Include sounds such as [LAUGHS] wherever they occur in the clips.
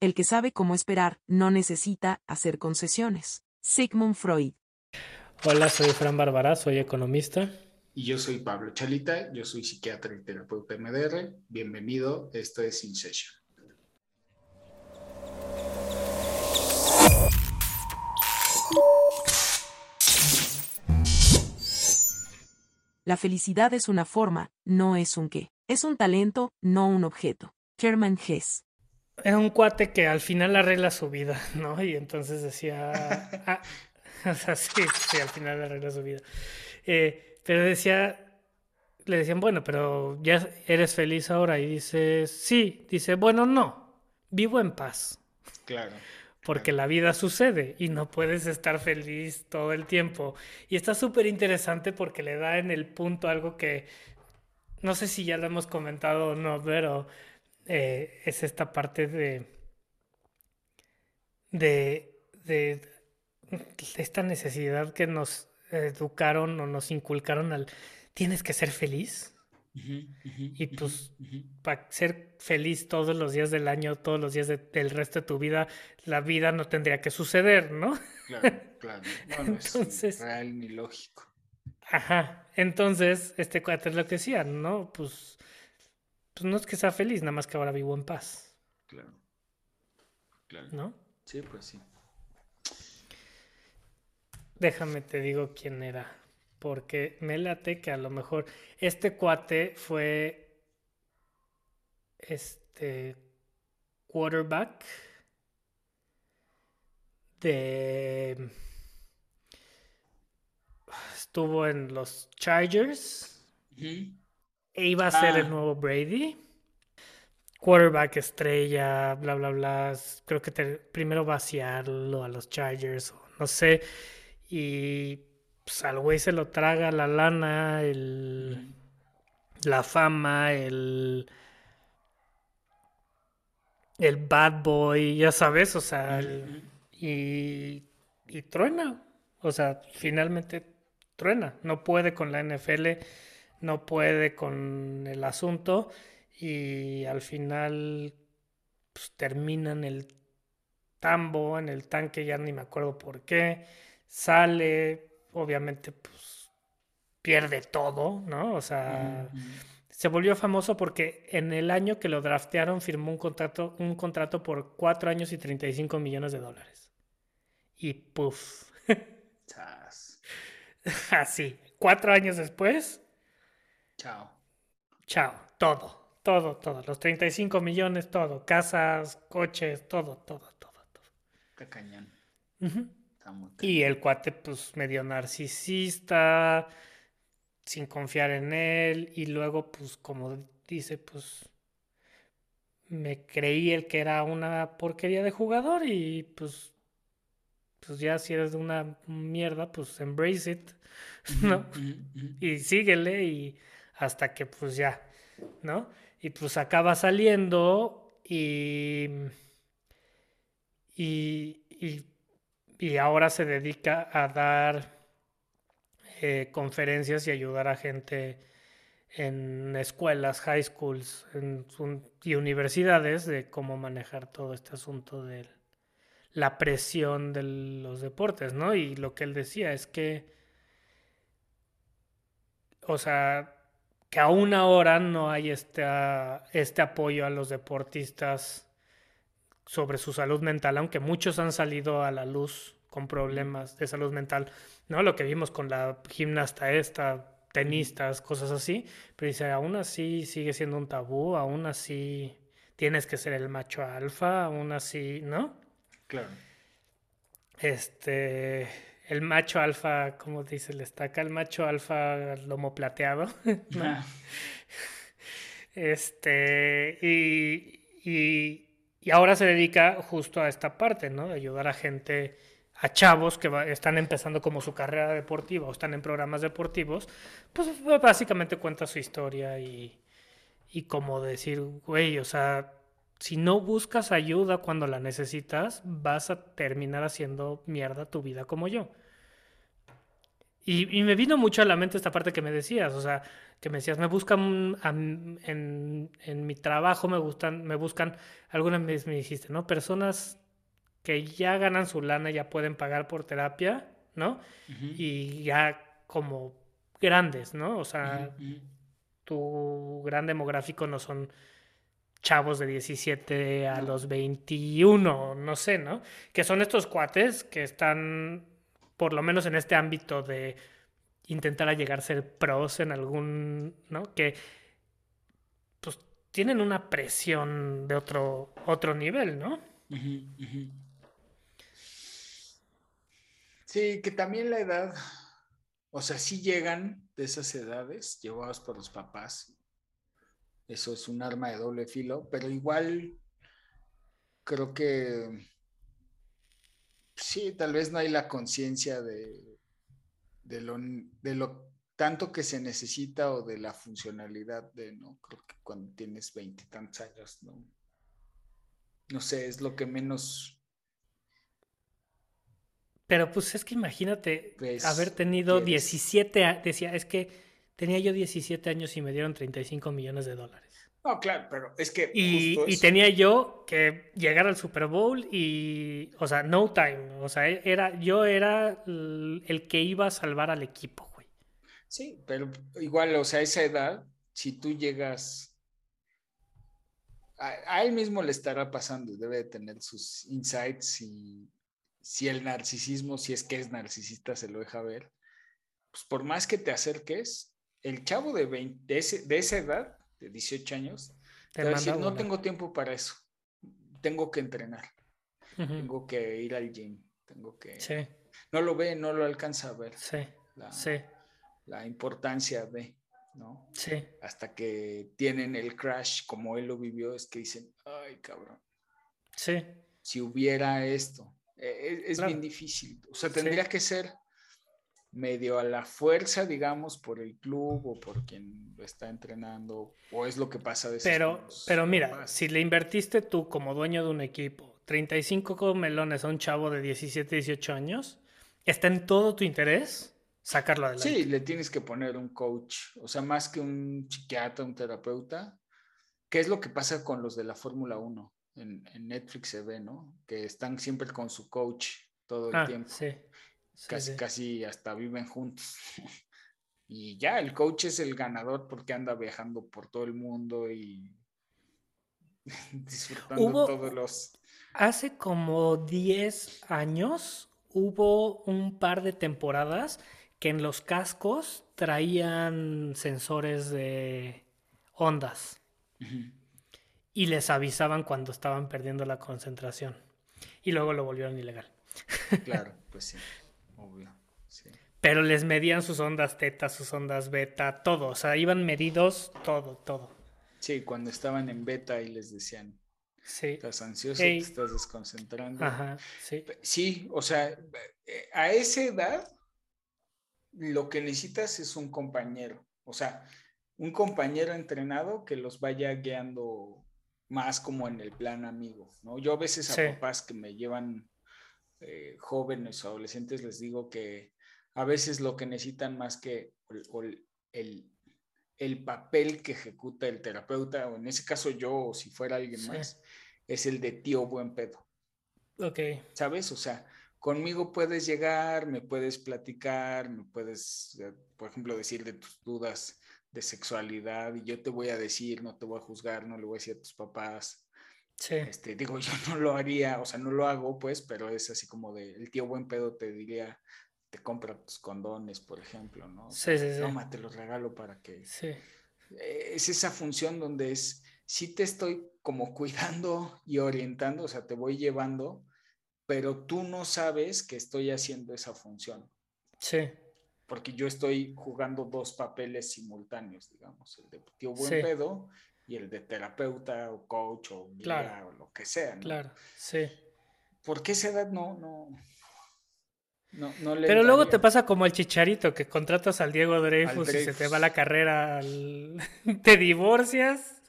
el que sabe cómo esperar no necesita hacer concesiones. Sigmund Freud. Hola, soy Fran Bárbara, soy economista. Y yo soy Pablo Chalita, yo soy psiquiatra y terapeuta MDR. Bienvenido, esto es In Session. La felicidad es una forma, no es un qué. Es un talento, no un objeto. Hermann Hess. Era un cuate que al final arregla su vida, ¿no? Y entonces decía... ah, o sea, sí, sí, al final arregla su vida. Eh, pero decía, le decían, bueno, pero ya eres feliz ahora. Y dice, sí. Dice, bueno, no. Vivo en paz. Claro. Porque la vida sucede y no puedes estar feliz todo el tiempo. Y está súper interesante porque le da en el punto algo que no sé si ya lo hemos comentado o no, pero eh, es esta parte de, de, de, esta necesidad que nos educaron o nos inculcaron al tienes que ser feliz. y pues para ser feliz todos los días del año, todos los días del resto de tu vida, la vida no tendría que suceder, ¿no? Claro, [LAUGHS] claro. No, no Entonces, es real ni lógico. Ajá. Entonces, este cuate es lo que decía, ¿no? Pues, pues no es que sea feliz, nada más que ahora vivo en paz. Claro. Claro. ¿No? Sí, pues sí. Déjame te digo quién era. Porque me late que a lo mejor este cuate fue este quarterback de estuvo en los Chargers. E iba a ser el ah. nuevo Brady. Quarterback estrella, bla, bla, bla. Creo que primero vaciarlo a los Chargers, no sé. Y pues, al güey se lo traga la lana, el, la fama, el, el bad boy, ya sabes, o sea, y, y truena. O sea, finalmente truena. No puede con la NFL, no puede con el asunto y al final pues, termina en el tambo, en el tanque, ya ni me acuerdo por qué. Sale, obviamente, pues pierde todo, ¿no? O sea, se volvió famoso porque en el año que lo draftearon firmó un contrato, un contrato por cuatro años y 35 millones de dólares. Y puff. [LAUGHS] Así, cuatro años después. Chao. Chao, todo, todo, todo. Los 35 millones, todo. Casas, coches, todo, todo, todo, todo. Qué cañón. Y el cuate, pues, medio narcisista, sin confiar en él. Y luego, pues, como dice, pues, me creí el que era una porquería de jugador y pues pues ya si eres de una mierda, pues embrace it, [LAUGHS] ¿no? Y síguele y hasta que pues ya, ¿no? Y pues acaba saliendo y, y, y, ahora se dedica a dar eh, conferencias y ayudar a gente en escuelas, high schools y universidades de cómo manejar todo este asunto del la presión de los deportes, ¿no? Y lo que él decía es que, o sea, que aún ahora no hay este, este apoyo a los deportistas sobre su salud mental, aunque muchos han salido a la luz con problemas de salud mental, ¿no? Lo que vimos con la gimnasta esta, tenistas, cosas así, pero dice, aún así sigue siendo un tabú, aún así tienes que ser el macho alfa, aún así, ¿no? Claro. Este, el macho alfa, como dice, le estaca el macho alfa lomo plateado. [LAUGHS] Este, y, y, y, ahora se dedica justo a esta parte, ¿no? De ayudar a gente, a chavos que están empezando como su carrera deportiva o están en programas deportivos, pues básicamente cuenta su historia y, y como decir, güey, o sea, si no buscas ayuda cuando la necesitas, vas a terminar haciendo mierda tu vida como yo. Y, me vino mucho a la mente esta parte que me decías, o sea, que me decías, me buscan en, en, mi trabajo, me, gustan, me buscan, alguna vez me dijiste, ¿no? Personas que ya ganan su lana, ya pueden pagar por terapia, ¿no? Y ya como grandes, ¿no? O sea, tu gran demográfico no son chavos de 17 a los 21, no sé, ¿no? Que son estos cuates que están, por lo menos en este ámbito de intentar llegar a ser pros en algún, ¿no? Que pues tienen una presión de otro, otro nivel, ¿no? Sí, que también la edad, o sea, sí llegan de esas edades, llevados por los papás. Eso es un arma de doble filo, pero igual creo que sí, tal vez no hay la conciencia de, de, lo, de lo tanto que se necesita o de la funcionalidad de, ¿no? Creo que cuando tienes veintitantos años, ¿no? No sé, es lo que menos pero pues es que imagínate pues, haber tenido 17, decía, es que tenía yo 17 años y me dieron 35 millones de dólares. No, claro, pero es que... Y, tenía yo que llegar al Super Bowl y, o sea, no time, o sea, era, yo era el, que iba a salvar al equipo, güey. Sí, pero igual, o sea, a esa edad, si tú llegas... A, a él mismo le estará pasando, debe de tener sus insights y si el narcisismo, si es que es narcisista, se lo deja ver, pues por más que te acerques, el chavo de, 20, de, esa edad, de 18 años, te, va a decir, no tengo tiempo para eso, tengo que entrenar, tengo que ir al gym, tengo que... Sí. No lo ve, no lo alcanza a ver. Sí. La, sí. la importancia de, ¿no? Sí. Hasta que tienen el crash como él lo vivió, es que dicen, ay, cabrón. Sí. Si hubiera esto, eh, es, bien difícil. O sea, tendría que ser medio a la fuerza, digamos, por el club o por quien lo está entrenando, o es lo que pasa de Pero, pero mira, si le invertiste tú como dueño de un equipo 35 melones a un chavo de 17, 18 años, ¿está en todo tu interés sacarlo adelante? Sí, le tienes que poner un coach, o sea, más que un psiquiatra, un terapeuta. ¿Qué es lo que pasa con los de la Fórmula 1? en, Netflix se ve, ¿no? Que están siempre con su coach todo el ah, tiempo. Sí. Casi, casi hasta viven juntos. [LAUGHS] y ya, el coach es el ganador porque anda viajando por todo el mundo y [LAUGHS] disfrutando todos los... Hace como 10 años hubo un par de temporadas que en los cascos traían sensores de ondas y les avisaban cuando estaban perdiendo la concentración. Y luego lo volvieron ilegal. Claro, pues sí, [LAUGHS] obvio. Pero les medían sus ondas teta, sus ondas beta, todo. O sea, iban medidos todo, todo. Sí, cuando estaban en beta y les decían, sí. estás ansioso, te estás desconcentrando. Ajá, sí. Sí, o sea, eh, a esa edad lo que necesitas es un compañero. O sea, un compañero entrenado que los vaya guiando más como en el plan amigo, ¿no? Yo a veces a papás que me llevan eh, jóvenes o adolescentes les digo que a veces lo que necesitan más que el, el, papel que ejecuta el terapeuta, o en ese caso yo, o si fuera alguien más, es el de tío buen pedo. Ok. ¿Sabes? O sea, conmigo puedes llegar, me puedes platicar, me puedes, eh, por ejemplo, decir de tus dudas de sexualidad y yo te voy a decir, no te voy a juzgar, no le voy a decir a tus papás. Sí. Este, digo, [LAUGHS] yo no lo haría, o sea, no lo hago, pues, pero es así como de, el tío buen pedo te diría, te compra tus condones, por ejemplo, ¿no? sí, sí, sí. Toma, te los regalo para que... Sí. Eh, es esa función donde es, sí te estoy como cuidando y orientando, o sea, te voy llevando, pero tú no sabes que estoy haciendo esa función. Sí porque yo estoy jugando dos papeles simultáneos, digamos, el de tío buen pedo y el de terapeuta o coach o guía o lo que sea. ¿no? Claro, sí. ¿Por qué esa edad no, no, no, le Pero luego te pasa como el chicharito, que contratas al Diego Dreyfus, y se te va la carrera, [LAUGHS] te divorcias,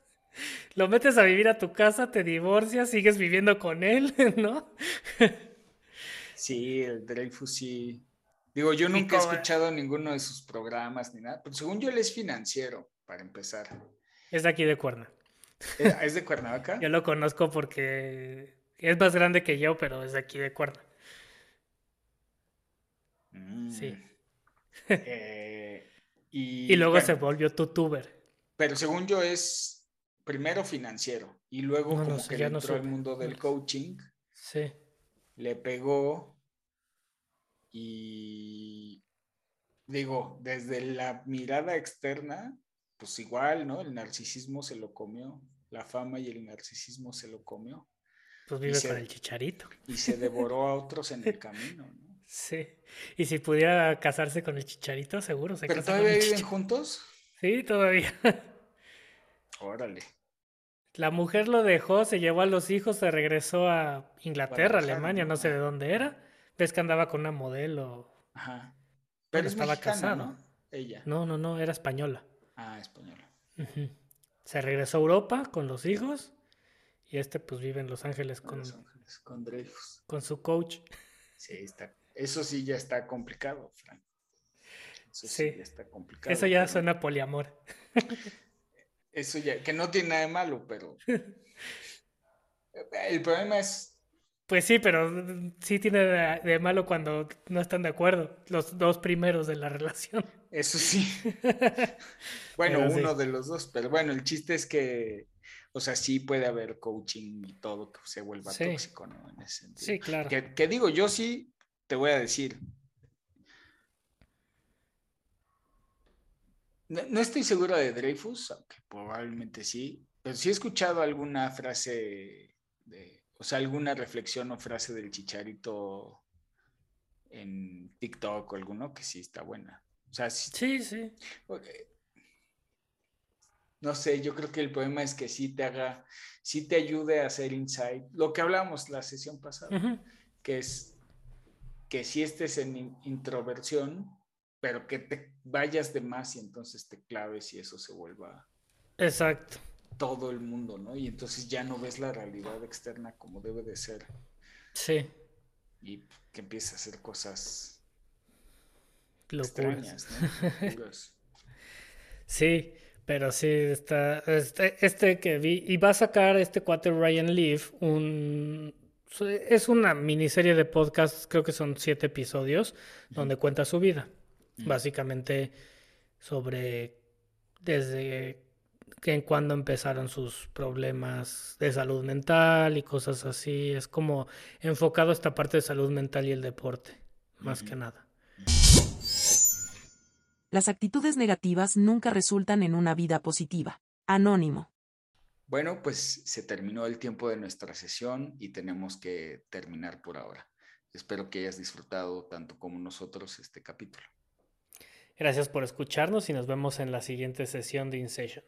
lo metes a vivir a tu casa, te divorcias, sigues viviendo con él, [LAUGHS] ¿no? sí, el Dreyfus sí Digo, yo nunca he escuchado ninguno de sus programas ni nada, pero según yo él es financiero, para empezar. Es de aquí de Cuerna. Eh, ¿Es de Cuernavaca? yo lo conozco porque es más grande que yo, pero es de aquí de Cuerna. Sí. Mm. Eh, y, [LAUGHS] y, luego se volvió tutuber. Pero según yo es primero financiero y luego como que entró al mundo del coaching. Sí. Le pegó y digo, desde la mirada externa, pues igual, ¿no? El narcisismo se lo comió, la fama y el narcisismo se lo comió. Pues vive con el chicharito. Y se devoró a otros en el [LAUGHS] camino, ¿no? Sí. Y si pudiera casarse con el chicharito, seguro se ¿Pero todavía viven juntos? Sí, todavía. [LAUGHS] Órale. La mujer lo dejó, se llevó a los hijos, se regresó a Inglaterra, Alemania, no sé de dónde era. Ves que andaba con una modelo. Ajá. Pero estaba casado. ¿no? Ella. No, no, no, era española. Ah, española. Se regresó a Europa con los hijos y este pues vive en Los Ángeles con, Los Ángeles, con Dreyfus. Con su coach. Sí, está eso sí ya está complicado, Frank. Eso sí, ya está complicado. Eso ya suena poliamor. Eso ya, que no tiene nada de malo, pero. [LAUGHS] El problema es. Pues sí, pero sí tiene de, malo cuando no están de acuerdo, los dos primeros de la relación. Eso sí. [LAUGHS] bueno, uno de los dos, pero bueno, el chiste es que, o sea, sí puede haber coaching y todo que se vuelva tóxico, ¿no? En ese sentido. Sí, claro. que digo, yo sí te voy a decir. No, estoy seguro de Dreyfus, aunque probablemente sí, pero sí he escuchado alguna frase, de, o sea, alguna reflexión o frase del chicharito en TikTok o alguno que sí está buena. O sea, sí, sí. No sé, yo creo que el problema es que sí te haga, sí te ayude a hacer insight. Lo que hablamos la sesión pasada, que es que si estés en introversión, pero que te vayas de más y entonces te claves y eso se vuelva. Exacto. Todo el mundo, ¿no? Y entonces ya no ves la realidad externa como debe de ser. Sí. Y que empieces a hacer cosas extrañas, ¿no? [LAUGHS] sí, pero sí, está, este, este que vi, y va a sacar este cuate Ryan Leaf un, es una miniserie de podcasts, creo que son siete episodios, donde cuenta su vida. Básicamente sobre desde en cuando empezaron sus problemas de salud mental y cosas así. Es como enfocado esta parte de salud mental y el deporte, más que nada. Las actitudes negativas nunca resultan en una vida positiva. Anónimo. Bueno, pues se terminó el tiempo de nuestra sesión y tenemos que terminar por ahora. Espero que hayas disfrutado tanto como nosotros este capítulo. Gracias por escucharnos y nos vemos en la siguiente sesión de InSession.